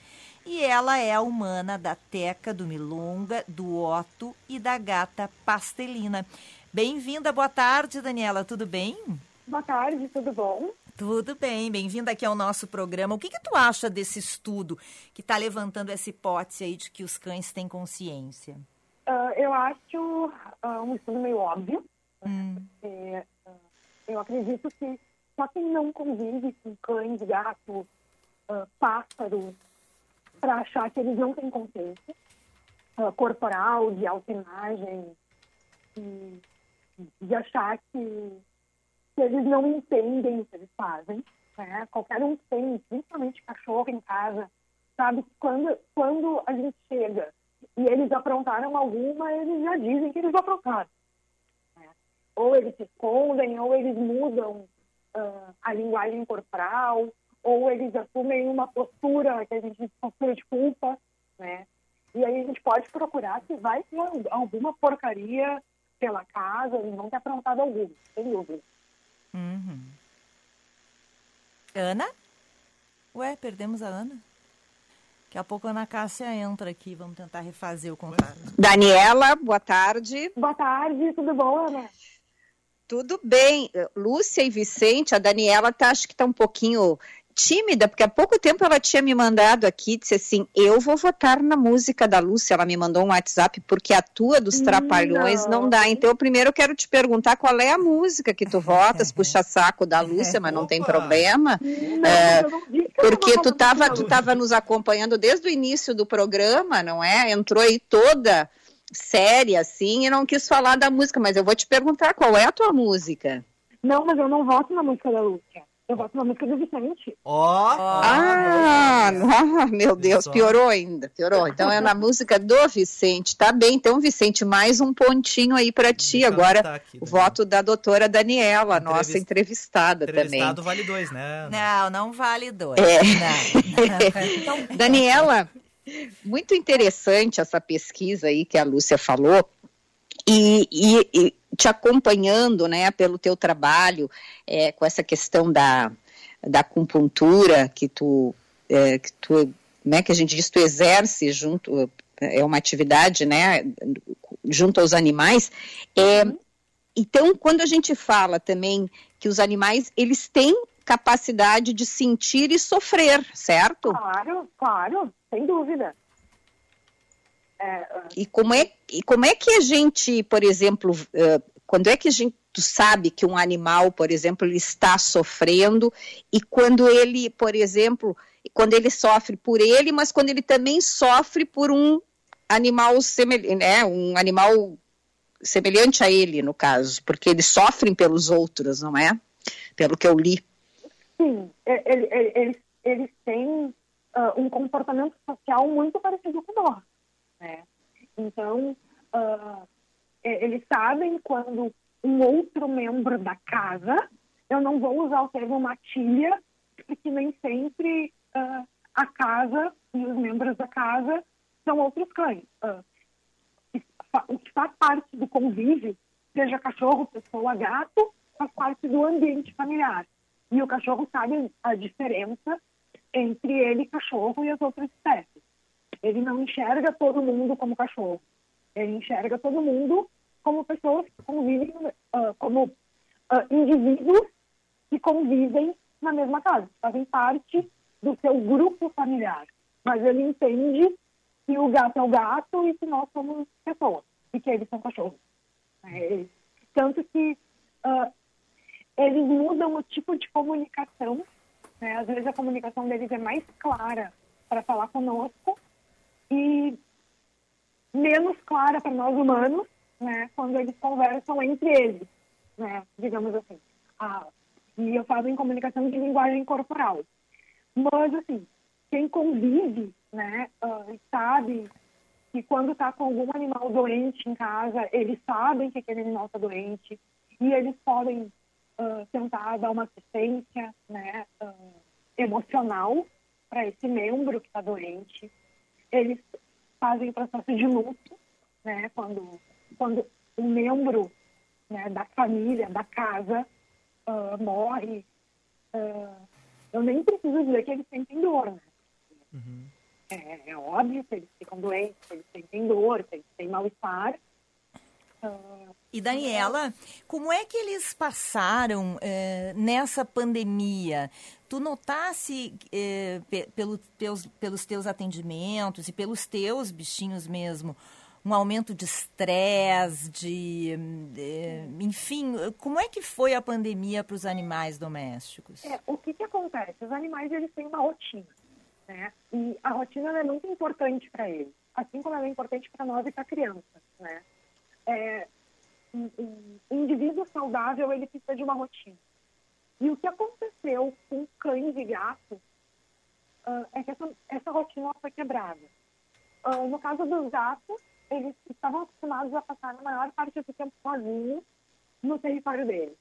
E ela é a humana da Teca, do Milonga, do Otto e da gata Pastelina. Bem-vinda, boa tarde, Daniela, tudo bem? Boa tarde, tudo bom? Tudo bem, bem-vinda aqui ao nosso programa. O que, que tu acha desse estudo que está levantando essa hipótese aí de que os cães têm consciência? Ah, eu acho ah, um estudo meio óbvio. Hum. porque, ah, eu acredito que só quem não convive com cães, gato, ah, pássaro, para achar que eles não têm consciência ah, corporal, de autoimagem, e de achar que, que eles não entendem o que eles fazem. Né? Qualquer um tem, principalmente cachorro em casa, sabe que quando, quando a gente chega e eles aprontaram alguma, eles já dizem que eles aprontaram. né? Ou eles se escondem, ou eles mudam ah, a linguagem corporal, ou eles assumem uma postura que a gente diz postura de culpa, né? E aí a gente pode procurar se vai ter alguma porcaria pela casa, eles vão ter aprontado algum, sem dúvida. Uhum. Ana? Ué, perdemos a Ana? Daqui a pouco a Ana Cássia entra aqui, vamos tentar refazer o contato. Daniela, boa tarde. Boa tarde, tudo bom, Ana? Tudo bem. Lúcia e Vicente, a Daniela tá, acho que está um pouquinho tímida, porque há pouco tempo ela tinha me mandado aqui, disse assim, eu vou votar na música da Lúcia, ela me mandou um WhatsApp, porque a tua dos Trapalhões não, não. Dá, então eu primeiro quero te perguntar qual é a música que tu votas, puxa saco da Lúcia, mas não tem problema, Não, é, eu não eu porque tu vou tava, votar na tu tava nos acompanhando desde o início do programa, não é? Entrou aí toda séria, assim, e não quis falar da música, mas eu vou te perguntar qual é a tua música. Não, mas eu não voto na música da Lúcia. Eu voto na música do Vicente. Ó! Ah, ah, [LAUGHS] meu Deus, só. piorou ainda, piorou. Então é na música do Vicente, tá bem. Então, Vicente, mais um pontinho aí para ti. Agora, aqui, o voto da doutora Daniela, nossa Entrevist- entrevistada também. Entrevistado vale dois, né? Não, não vale dois. É. Não. Então, [LAUGHS] Daniela, muito interessante essa pesquisa aí que a Lúcia falou. E, e- e te acompanhando, né, pelo teu trabalho é, com essa questão da, da acupuntura que tu, é, que tu, né, que a gente diz tu exerce junto, é uma atividade, né, junto aos animais. É, então, quando a gente fala também que os animais, eles têm capacidade de sentir e sofrer, certo? Claro, claro, sem dúvida. É, E como é, e como é que a gente, por exemplo, eh, quando é que a gente sabe que um animal, por exemplo, ele está sofrendo e quando ele, por exemplo, quando ele sofre por ele, mas quando ele também sofre por um animal semelhante, né, um animal semelhante a ele, no caso, porque eles sofrem pelos outros, não é? Pelo que eu li. Sim, e- ele- ele- eles, eles têm ah, um comportamento social muito parecido com o nosso, né? Então, e- eles sabem quando um outro membro da casa, eu não vou usar o termo matilha, porque nem sempre ah, a casa e os membros da casa são outros cães. Fa- o que faz parte do convívio, seja cachorro, pessoa, gato, faz parte do ambiente familiar. E o cachorro sabe a diferença entre ele, cachorro, e as outras espécies. Ele não enxerga todo mundo como cachorro. Ele enxerga todo mundo como pessoas que convivem, ah, como ah, indivíduos que convivem na mesma casa, fazem parte do seu grupo familiar. Mas ele entende que o gato é o gato e que nós somos pessoas e que eles são cachorros. É, tanto que ah, eles mudam o tipo de comunicação. Né? Às vezes a comunicação deles é mais clara para falar conosco e menos clara para nós humanos, né? Quando eles conversam entre eles, né? Digamos assim. Ah, e eu falo em comunicação de linguagem corporal. Mas, assim, quem convive, né, ah, sabe que quando está com algum animal doente em casa, eles sabem que aquele animal está doente e eles podem ah, tentar dar uma assistência, né, ah, emocional para esse membro que está doente. Eles fazem processo de luto, né, quando, quando um membro né, da família, da casa, ah, morre. ah, eu nem preciso dizer que eles sentem dor, né? É, é óbvio que eles ficam doentes, que eles sentem dor, que eles têm mal-estar. E Daniela, como é que eles passaram eh, nessa pandemia? Tu notasse eh, pe- pelo teus, pelos teus atendimentos e pelos teus bichinhos mesmo um aumento de estresse, de, eh, enfim, como é que foi a pandemia para os animais domésticos? É, o que, que acontece? Os animais eles têm uma rotina, né? E a rotina é muito importante para eles, assim como ela é importante para nós e para a criança, né? É, um, um indivíduo saudável ele precisa de uma rotina. E o que aconteceu com cães e gatos ah, é que essa, essa rotina foi quebrada. Ah, no caso dos gatos, eles estavam acostumados a passar a maior parte do tempo sozinhos no território deles.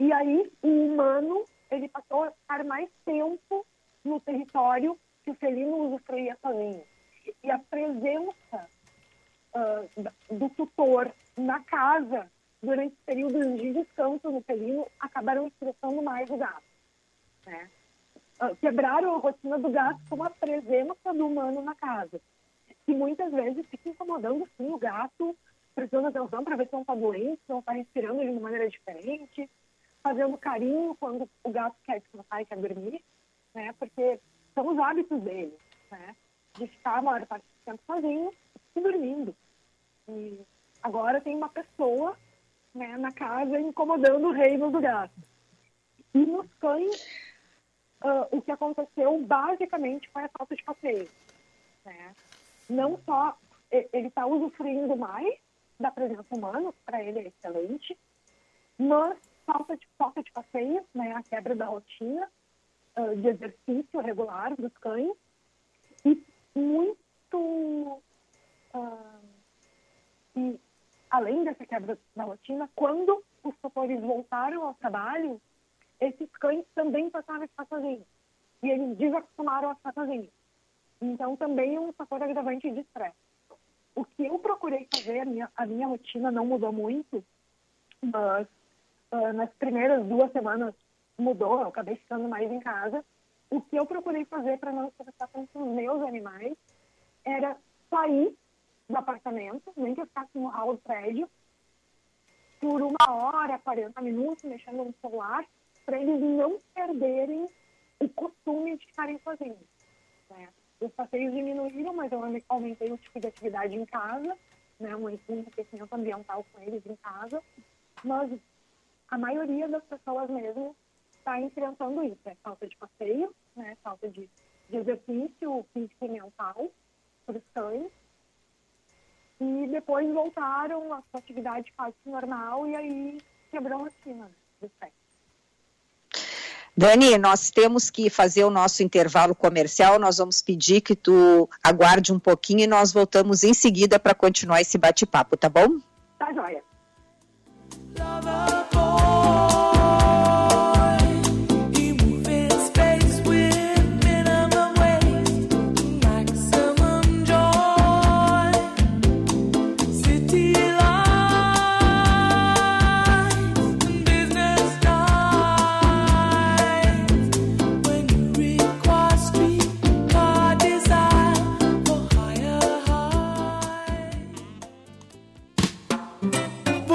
E aí, o humano, ele passou a estar mais tempo no território que o felino usufruía sozinho. E a presença do tutor, na casa, durante períodos de descanso no felino, acabaram estressando mais o gato. Né? Uh, quebraram a rotina do gato com a presença do humano na casa. E muitas vezes fica incomodando, sim, o gato, prestando atenção para ver se não está doente, se não está respirando de uma maneira diferente, fazendo carinho quando o gato quer descansar e quer dormir, né? Porque são os hábitos dele, né? De ficar a maior parte do tempo sozinho e dormindo. E agora tem uma pessoa né, na casa incomodando o reino do gato. E nos cães, uh, o que aconteceu basicamente foi a falta de passeio. Né? Não só ele está usufruindo mais da presença humana, para ele é excelente, mas falta de, falta de passeio, né, a quebra da rotina uh, de exercício regular dos cães e muito uh, e além dessa quebra da rotina, quando os tutores voltaram ao trabalho, esses cães também passaram a ficar sozinhos. E eles desacostumaram a ficar sozinhos. Então, também é um fator agravante de estresse. O que eu procurei fazer, a minha, a minha rotina não mudou muito, mas uh, nas primeiras duas semanas mudou, eu acabei ficando mais em casa. O que eu procurei fazer para não estressar tanto os meus animais era sair do apartamento, nem que eu ficasse no hall do prédio, por uma hora, 40 minutos, mexendo no celular, para eles não perderem o costume de ficarem sozinhos. Né? Os passeios diminuíram, mas eu aumentei o tipo de atividade em casa, né? um enriquecimento ambiental com eles em casa, mas a maioria das pessoas mesmo está enfrentando isso, é falta de passeio, né? falta de, de exercício físico e mental cães, e depois voltaram à sua atividade quase normal e aí quebrou a rotina do sexo. Dani, nós temos que fazer o nosso intervalo comercial. Nós vamos pedir que tu aguarde um pouquinho e nós voltamos em seguida para continuar esse bate-papo, tá bom? Tá joia.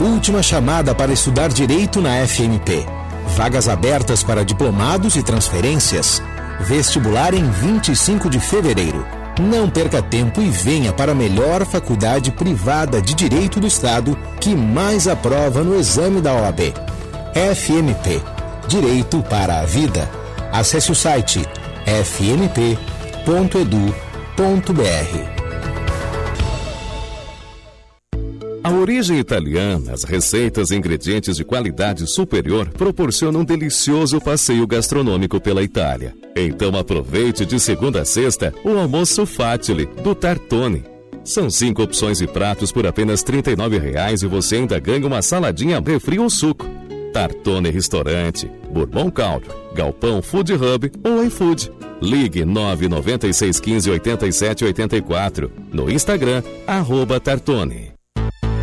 Última chamada para estudar direito na FMP. Vagas abertas para diplomados e transferências. Vestibular em 25 de fevereiro. Não perca tempo e venha para a melhor faculdade privada de direito do Estado que mais aprova no exame da OAB. FMP Direito para a Vida. Acesse o site fmp.edu.br. A origem italiana, as receitas e ingredientes de qualidade superior proporcionam um delicioso passeio gastronômico pela Itália. Então aproveite de segunda a sexta o almoço Fatile do Tartone. São cinco opções de pratos por apenas R$ 39,00 e você ainda ganha uma saladinha refri ou suco. Tartone Restaurante, Bourbon Country, Galpão Food Hub ou iFood. Ligue 99615 8784. No Instagram, arroba Tartone.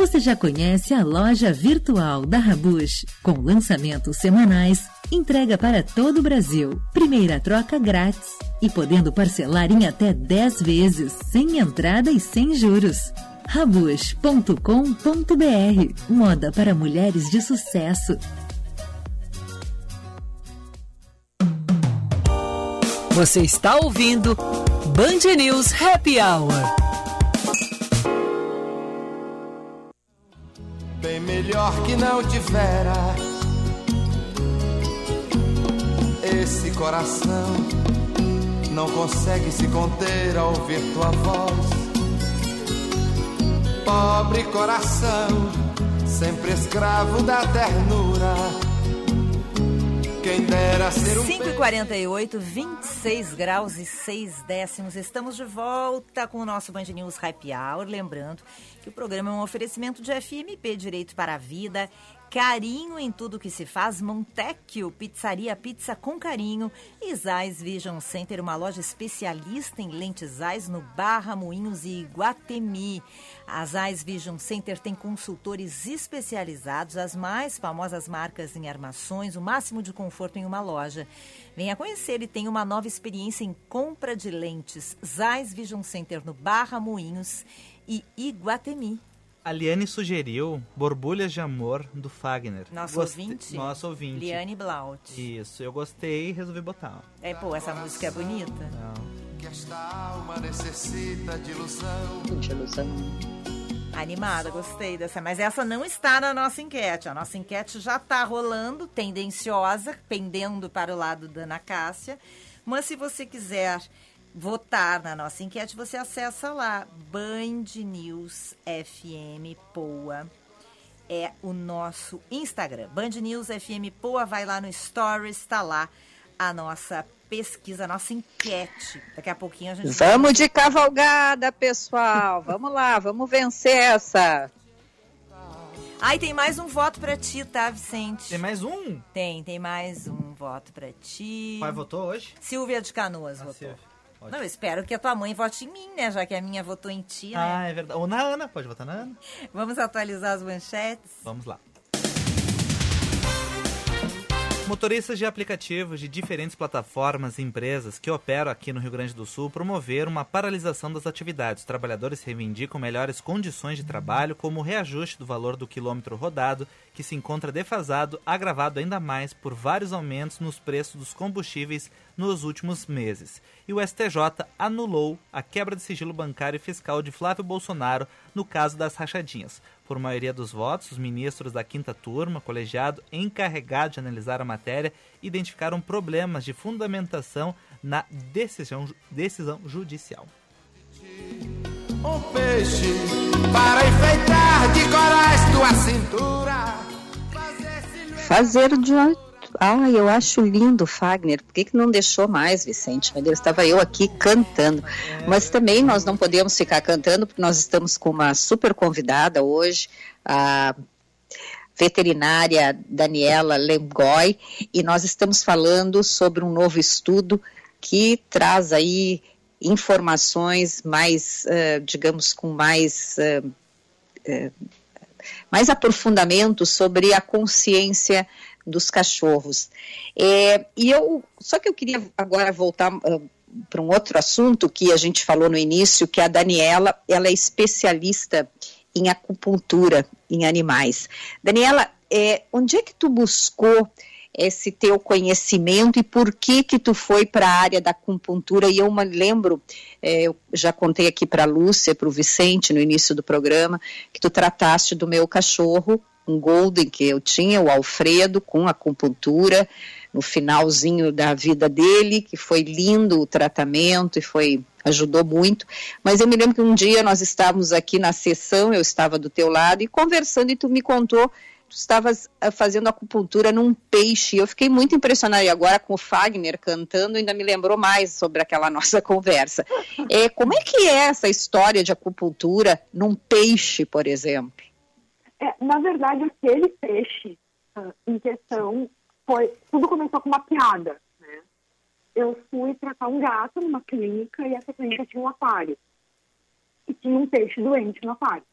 Você já conhece a loja virtual da Rabush, com lançamentos semanais, entrega para todo o Brasil, primeira troca grátis e podendo parcelar em até 10 vezes, sem entrada e sem juros. Rabush.com.br Moda para mulheres de sucesso. Você está ouvindo Band News Happy Hour. Bem melhor que não tivera esse coração. Não consegue se conter ao ouvir tua voz. Pobre coração, sempre escravo da ternura. Quem dera ser um 5 e 48 26 graus e 6 décimos. Estamos de volta com o nosso Band News Happy Hour. Lembrando que o programa é um oferecimento de FMP Direito para a Vida, carinho em tudo que se faz, Montecchio, pizzaria pizza com carinho e Zais Vision Center, uma loja especialista em lentes Zais no Barra, Moinhos e Guatemi. A Zais Vision Center tem consultores especializados, as mais famosas marcas em armações, o máximo de conforto em uma loja. Venha conhecer e tenha uma nova experiência em compra de lentes. Zais Vision Center no Barra, Moinhos e Iguatemi. A Liane sugeriu Borbulhas de Amor, do Fagner. Nosso ouvinte? Nosso ouvinte. Liane Blaut. Isso, eu gostei e resolvi botar. É, pô, essa música é bonita. Não. Que esta alma necessita de ilusão. De ilusão. Animada, gostei dessa. Mas essa não está na nossa enquete. A nossa enquete já está rolando, tendenciosa, pendendo para o lado da Ana Cássia. Mas se você quiser votar na nossa enquete, você acessa lá Band News FM Poa. É o nosso Instagram. Band News FM Poa, vai lá no Stories, está lá a nossa pesquisa, a nossa enquete. Daqui a pouquinho a gente Vamos de cavalgada, pessoal. Vamos lá, vamos vencer essa. Ai, tem mais um voto pra ti, tá, Vicente? Tem mais um? Tem, tem mais um voto pra ti. Pai votou hoje? Silvia de Canoas votou. Silvia. Ótimo. Não, eu espero que a tua mãe vote em mim, né? Já que a minha votou em ti, né? Ah, é verdade. Ou na Ana, pode votar na Ana. Vamos atualizar as manchetes? Vamos lá. Motoristas de aplicativos de diferentes plataformas e empresas que operam aqui no Rio Grande do Sul promoveram uma paralisação das atividades. Os trabalhadores reivindicam melhores condições de trabalho, como o reajuste do valor do quilômetro rodado, que se encontra defasado, agravado ainda mais por vários aumentos nos preços dos combustíveis nos últimos meses. E o STJ anulou a quebra de sigilo bancário e fiscal de Flávio Bolsonaro no caso das rachadinhas. Por maioria dos votos, os ministros da quinta turma, colegiado encarregado de analisar a matéria, identificaram problemas de fundamentação na decisão, decisão judicial. Um peixe para enfeitar de corais tua cintura. Fazer de. Ah, eu acho lindo, Fagner. Por que, que não deixou mais, Vicente? Meu Deus, estava eu aqui cantando. Mas também nós não podemos ficar cantando, porque nós estamos com uma super convidada hoje, a veterinária Daniela Lemgoy, e nós estamos falando sobre um novo estudo que traz aí informações mais, uh, digamos, com mais. Uh, uh, mais aprofundamento sobre a consciência dos cachorros. É, e eu, só que eu queria agora voltar uh, para um outro assunto que a gente falou no início, que a Daniela, ela é especialista em acupuntura em animais. Daniela, é, onde é que tu buscou esse teu conhecimento e por que que tu foi para a área da acupuntura? E eu me lembro, é, eu já contei aqui para a Lúcia, para o Vicente no início do programa, que tu trataste do meu cachorro um golden que eu tinha, o Alfredo, com acupuntura, no finalzinho da vida dele, que foi lindo o tratamento e foi ajudou muito. Mas eu me lembro que um dia nós estávamos aqui na sessão, eu estava do teu lado e conversando e tu me contou tu estavas ah, fazendo acupuntura num peixe. Eu fiquei muito impressionada. E agora com o Fagner cantando, ainda me lembrou mais sobre aquela [LAUGHS] nossa conversa. É, como é que é essa história de acupuntura num peixe, por exemplo? É, na verdade, aquele peixe uh, em questão foi. Tudo começou com uma piada. Né? Eu fui tratar um gato numa clínica e essa clínica tinha um aquário. E tinha um peixe doente no aquário.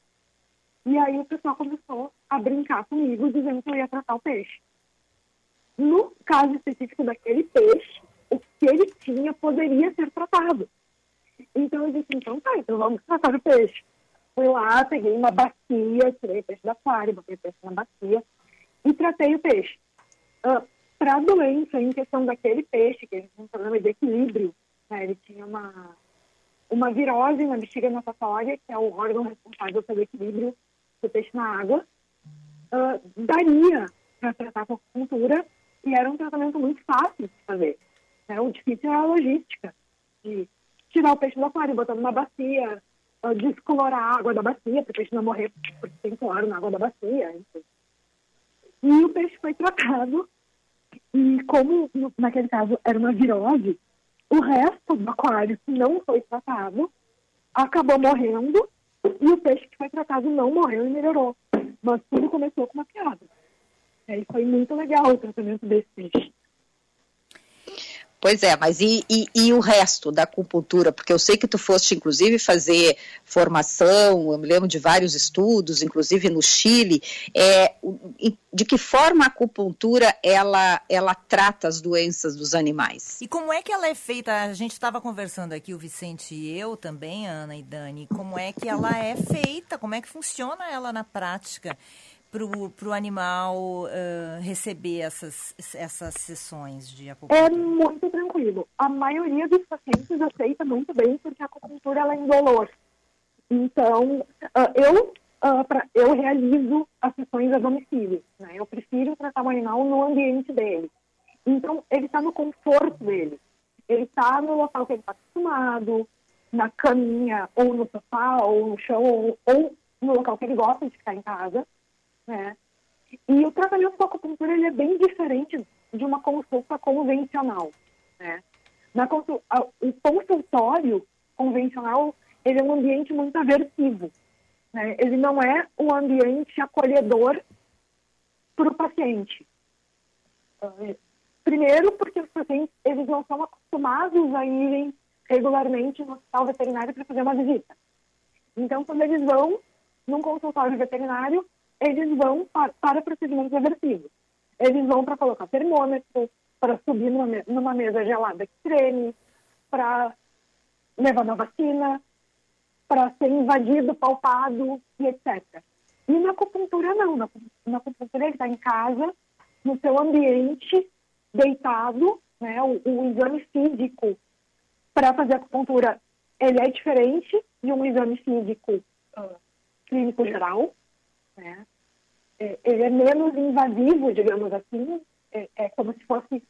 E aí o pessoal começou a brincar comigo, dizendo que eu ia tratar o peixe. No caso específico daquele peixe, o que ele tinha poderia ser tratado. Então eu disse, então tá, então vamos tratar o peixe. Fui lá, peguei uma bacia, tirei peixe da aquário, botei peixe na bacia e tratei o peixe. Uh, ah, Para a doença, em questão daquele peixe, que ele tinha um problema de equilíbrio, né, ele tinha uma, uma virose na bexiga natatória, que é o órgão responsável pelo equilíbrio do peixe na água, uh, daria para tratar com acupuntura e era um tratamento muito fácil de fazer. Né? O difícil era a logística, de tirar o peixe do aquário, botar numa bacia, descolorar a água da bacia para o peixe não morrer porque tem cloro na água da bacia. Enfim. E o peixe foi tratado e como naquele caso era uma virose, o resto do aquário que não foi tratado acabou morrendo e o peixe que foi tratado não morreu e melhorou. Mas tudo começou com uma piada. E foi muito legal o tratamento desse peixe. Pois é, mas e, e, e, o resto da acupuntura? Porque eu sei que tu foste, inclusive, fazer formação, eu me lembro de vários estudos, inclusive no Chile. É, de que forma a acupuntura ela, ela trata as doenças dos animais? E como é que ela é feita? A gente estava conversando aqui, o Vicente e eu também, Ana e Dani, como é que ela é feita? Como é que funciona ela na prática? Para o animal uh, receber essas, essas sessões de acupuntura? É muito tranquilo. A maioria dos pacientes aceita muito bem porque a acupuntura ela é indolor. Então, uh, eu, uh, pra, eu realizo as sessões a domicílio. Né? Eu prefiro tratar o animal no ambiente dele. Então, ele está no conforto dele. Ele está no local que ele está acostumado, na caminha, ou no sofá, ou no chão, ou, ou no local que ele gosta de ficar em casa né? E o tratamento com acupuntura ele é bem diferente de uma consulta convencional. Né? Na consul... O consultório convencional ele é um ambiente muito aversivo. Né? Ele não é um ambiente acolhedor para o paciente. Primeiro, porque os pacientes eles não são acostumados a irem regularmente no hospital veterinário para fazer uma visita. Então, quando eles vão num consultório veterinário, eles vão para, para procedimentos aversivos. Eles vão para colocar termômetro, para subir numa, numa mesa gelada que treme, para levar uma vacina, para ser invadido, palpado e etc. E na acupuntura não. Na, na acupuntura ele está em casa, no seu ambiente, deitado, né? O, o exame físico para fazer acupuntura ele é diferente de um exame físico uh, clínico geral né? É, ele é menos invasivo, digamos assim, é, é como se fosse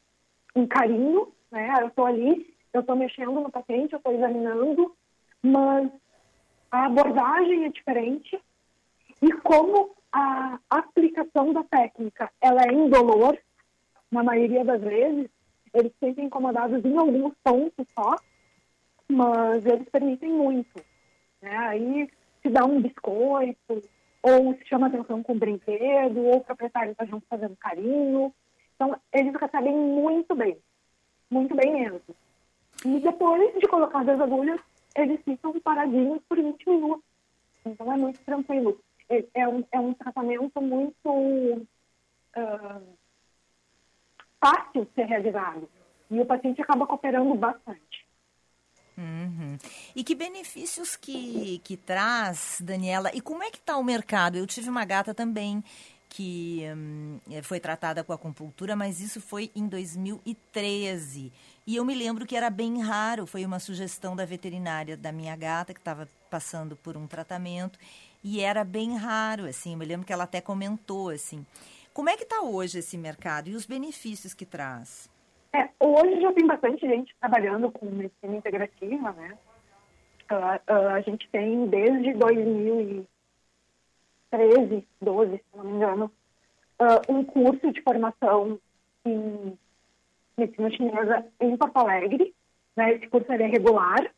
um carinho, né? Eu estou ali, eu estou mexendo no paciente, eu estou examinando, mas a abordagem é diferente e como a aplicação da técnica ela é indolor, na maioria das vezes, eles se sentem incomodados em alguns pontos só, mas eles permitem muito. Né? Aí se dá um biscoito, ou se chama atenção com o brinquedo, ou o proprietário está junto fazendo carinho. Então, eles recebem muito bem, muito bem mesmo. E depois de colocar as agulhas, eles ficam paradinhos por 20 minutos. Então, é muito tranquilo. É, é, um, é um tratamento muito uh, fácil de ser realizado. E o paciente acaba cooperando bastante. Uhum. E que benefícios que, que traz, Daniela? E como é que está o mercado? Eu tive uma gata também que hum, foi tratada com acupuntura, mas isso foi em 2013. E eu me lembro que era bem raro, foi uma sugestão da veterinária da minha gata, que estava passando por um tratamento, e era bem raro, assim, eu me lembro que ela até comentou, assim. Como é que está hoje esse mercado e os benefícios que traz? É, hoje já tem bastante gente trabalhando com medicina integrativa, né? Uh, uh, a gente tem desde 2013, 12, se não me engano, ah, um curso de formação em medicina chinesa em Porto Alegre. Né? Esse curso é regular,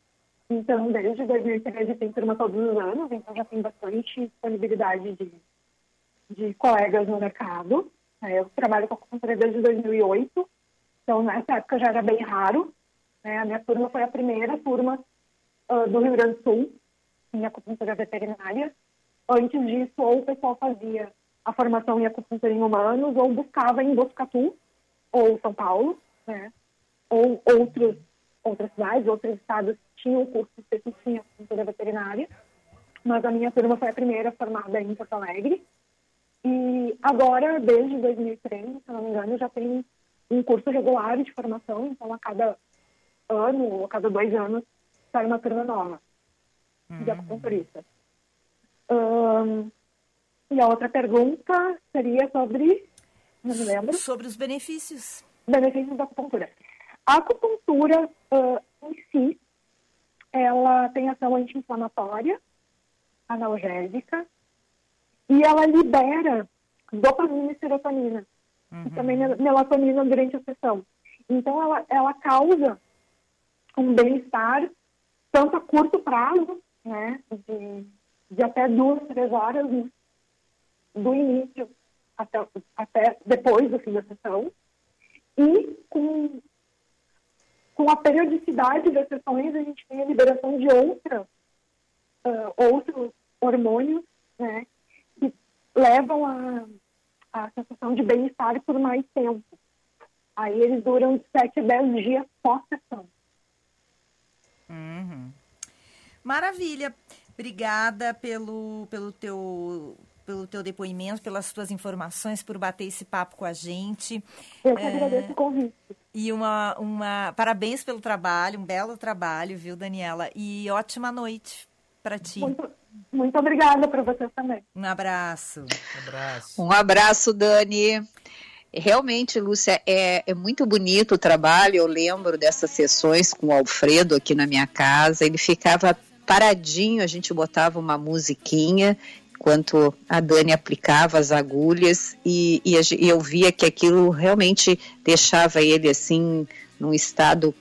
então desde 2013 tem turma todos os anos, então já tem bastante disponibilidade de, de colegas no mercado. né? Eu trabalho com acupuntura desde 2008, então nessa época já era bem raro. né? A minha turma foi a primeira turma ah, do Rio Grande do Sul em acupuntura veterinária. Antes disso, ou o pessoal fazia a formação em acupuntura em humanos, ou buscava em Botucatu, ou São Paulo, né? ou outros, outras cidades, outros estados tinham curso específico em acupuntura veterinária. Mas a minha turma foi a primeira formada em Porto Alegre. E agora, desde 2003, se não me engano, já tem um curso regular de formação, então a cada ano ou a cada dois anos sai uma turma nova de acupunturista. Ahn, e a outra pergunta seria sobre, não me lembro, Sobre os benefícios. benefícios da acupuntura. A acupuntura ah, em si, ela tem ação anti-inflamatória, analgésica, e ela libera dopamina e serotonina, e também mel- melatonina durante a sessão. Então, ela, ela causa um bem-estar tanto a curto prazo, né, de, de até duas, três horas né, do início até, até depois do fim da sessão, e com, com a periodicidade das sessões, a gente tem a liberação de outra, ah, outros hormônios, né, que levam a, a sensação de bem-estar por mais tempo. Aí eles duram de 7 a 10 dias pós-sessão. Uhum. Maravilha. Obrigada pelo, pelo, teu, pelo teu depoimento, pelas tuas informações, por bater esse papo com a gente. Eu que É, agradeço o convite. E uma, uma. Parabéns pelo trabalho, um belo trabalho, viu, Daniela? E ótima noite para ti. Muito, muito obrigada para vocês também. Um abraço. abraço. Um abraço, Dani. Realmente, Lúcia, é, é muito bonito o trabalho. Eu lembro dessas sessões com o Alfredo aqui na minha casa. Ele ficava paradinho, a gente botava uma musiquinha enquanto a Dani aplicava as agulhas e, e e eu via que aquilo realmente deixava ele assim num estado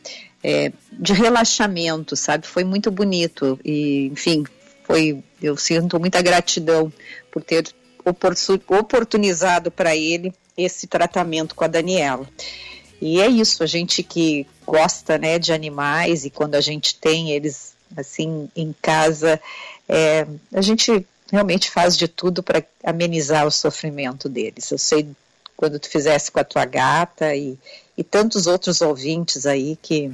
é, de relaxamento, sabe? Foi muito bonito e, enfim, foi. Eu sinto muita gratidão por ter oportu- oportunizado para ele esse tratamento com a Daniela. E é isso, a gente que gosta, né, de animais e quando a gente tem eles assim em casa, é, a gente realmente faz de tudo para amenizar o sofrimento deles. Eu sei quando tu fizesse com a tua gata e, e tantos outros ouvintes aí que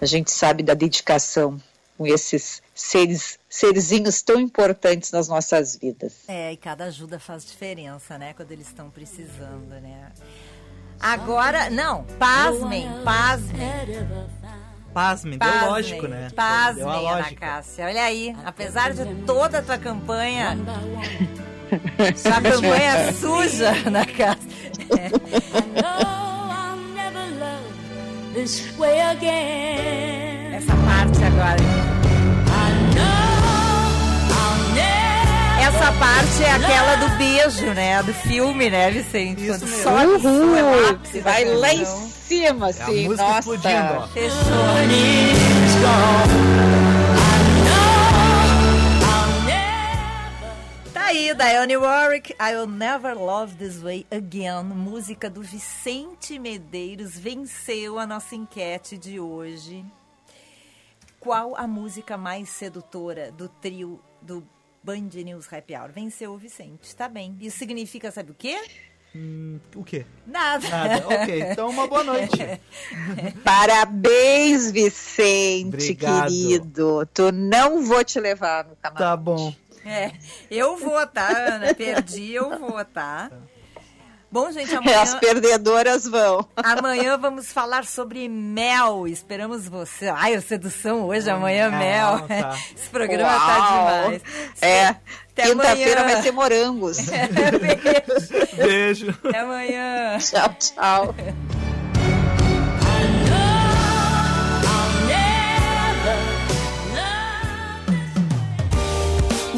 a gente sabe da dedicação com esses seres, serzinhos tão importantes nas nossas vidas. É, e cada ajuda faz diferença, né? Quando eles estão precisando, né? Agora, não, pasmem, pasmem. Pasmem, deu Pasmem, lógico, né? Pasmem, Deu a Ana lógica. Cássia. Olha aí, apesar de toda a tua campanha, sua [LAUGHS] campanha suja, way again. Essa parte agora. Essa parte é aquela do beijo, né? Do filme, né, Vicente? Quando sobe o som, é ápice vai lá em cima, assim, música nossa. explodindo, ó. Tá aí, Dionne Warwick, I'll Never Love This Way Again, música do Vicente Medeiros, venceu a nossa enquete de hoje. Qual a música mais sedutora do trio do Band News Happy Hour? Venceu o Vicente, tá bem. Isso significa, sabe o quê? Hum, o quê? Nada. Nada, ok. Então, uma boa noite. [LAUGHS] Parabéns, Vicente, Obrigado. querido. Tu não vou te levar no camarote. Tá bom. É, eu vou, tá, Ana? Perdi, eu vou, tá? Bom, gente, As amanhã, perdedoras vão. amanhã vamos falar sobre mel. Esperamos você. Ai, a sedução hoje, amanhã mel. Tá. Esse programa tá Uau. demais. É, Até quinta-feira amanhã. vai ser morangos. [LAUGHS] Beijo. Beijo. Até amanhã. tchau, tchau.